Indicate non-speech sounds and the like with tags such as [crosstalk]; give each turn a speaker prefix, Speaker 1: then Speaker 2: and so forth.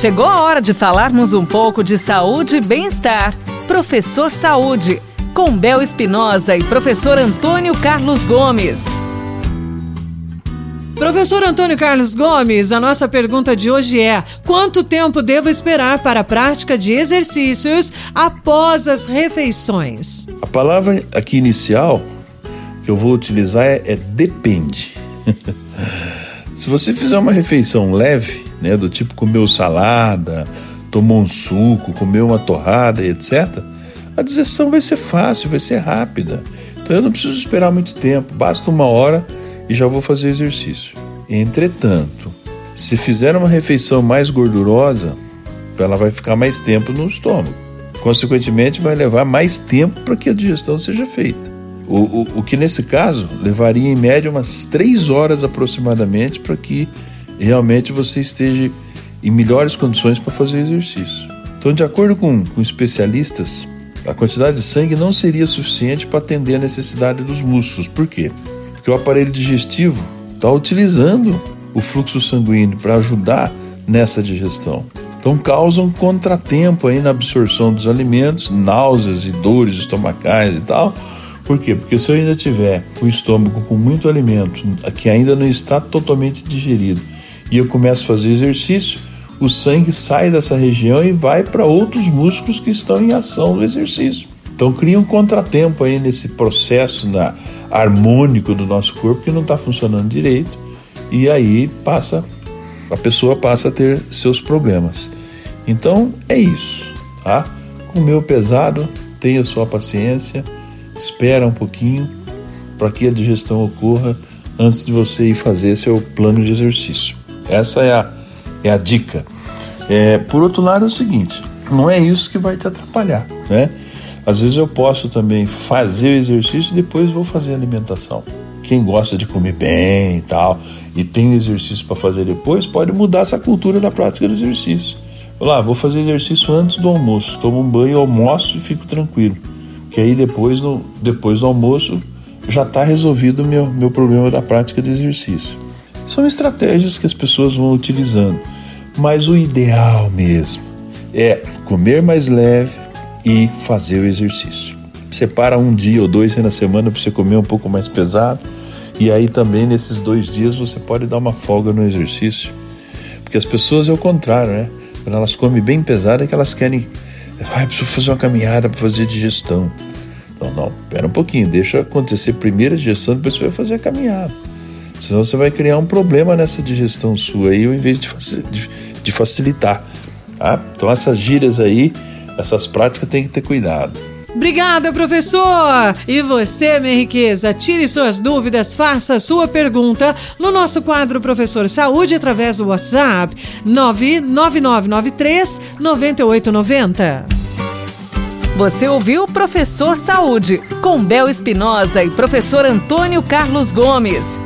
Speaker 1: Chegou a hora de falarmos um pouco de saúde e bem-estar. Professor Saúde, com Bel Espinosa e professor Antônio Carlos Gomes.
Speaker 2: Professor Antônio Carlos Gomes, a nossa pergunta de hoje é: quanto tempo devo esperar para a prática de exercícios após as refeições?
Speaker 3: A palavra aqui inicial que eu vou utilizar é, é depende. [laughs] Se você fizer uma refeição leve, né, do tipo comeu salada, tomou um suco, comeu uma torrada, etc., a digestão vai ser fácil, vai ser rápida. Então eu não preciso esperar muito tempo, basta uma hora e já vou fazer exercício. Entretanto, se fizer uma refeição mais gordurosa, ela vai ficar mais tempo no estômago. Consequentemente, vai levar mais tempo para que a digestão seja feita. O, o, o que nesse caso levaria em média umas três horas aproximadamente para que realmente você esteja em melhores condições para fazer exercício. Então, de acordo com, com especialistas, a quantidade de sangue não seria suficiente para atender a necessidade dos músculos. Por quê? Porque o aparelho digestivo está utilizando o fluxo sanguíneo para ajudar nessa digestão. Então causa um contratempo aí na absorção dos alimentos, náuseas e dores estomacais e tal, por quê? Porque se eu ainda tiver o estômago com muito alimento que ainda não está totalmente digerido e eu começo a fazer exercício, o sangue sai dessa região e vai para outros músculos que estão em ação no exercício. Então cria um contratempo aí nesse processo na, harmônico do nosso corpo que não está funcionando direito e aí passa a pessoa passa a ter seus problemas. Então é isso, tá? Comeu pesado, tenha sua paciência espera um pouquinho para que a digestão ocorra antes de você ir fazer seu plano de exercício. Essa é a, é a dica. É, por outro lado, é o seguinte: não é isso que vai te atrapalhar, né? Às vezes eu posso também fazer o exercício e depois vou fazer a alimentação. Quem gosta de comer bem e tal, e tem exercício para fazer depois, pode mudar essa cultura da prática do exercício. Lá, vou fazer exercício antes do almoço, tomo um banho, almoço e fico tranquilo que aí depois, no, depois do almoço já está resolvido o meu, meu problema da prática do exercício. São estratégias que as pessoas vão utilizando, mas o ideal mesmo é comer mais leve e fazer o exercício. Separa um dia ou dois na semana para você comer um pouco mais pesado, e aí também nesses dois dias você pode dar uma folga no exercício. Porque as pessoas é o contrário, né? Quando elas comem bem pesado é que elas querem ah, preciso fazer uma caminhada para fazer digestão. Não, não, espera um pouquinho, deixa acontecer primeiro a digestão, depois você vai fazer a caminhada. Senão você vai criar um problema nessa digestão sua aí, ao invés de, de, de facilitar. Tá? Então essas gírias aí, essas práticas tem que ter cuidado.
Speaker 2: Obrigada, professor! E você, minha riqueza, tire suas dúvidas, faça sua pergunta no nosso quadro Professor Saúde através do WhatsApp 99993 9890.
Speaker 1: Você ouviu Professor Saúde, com Bel Espinosa e professor Antônio Carlos Gomes.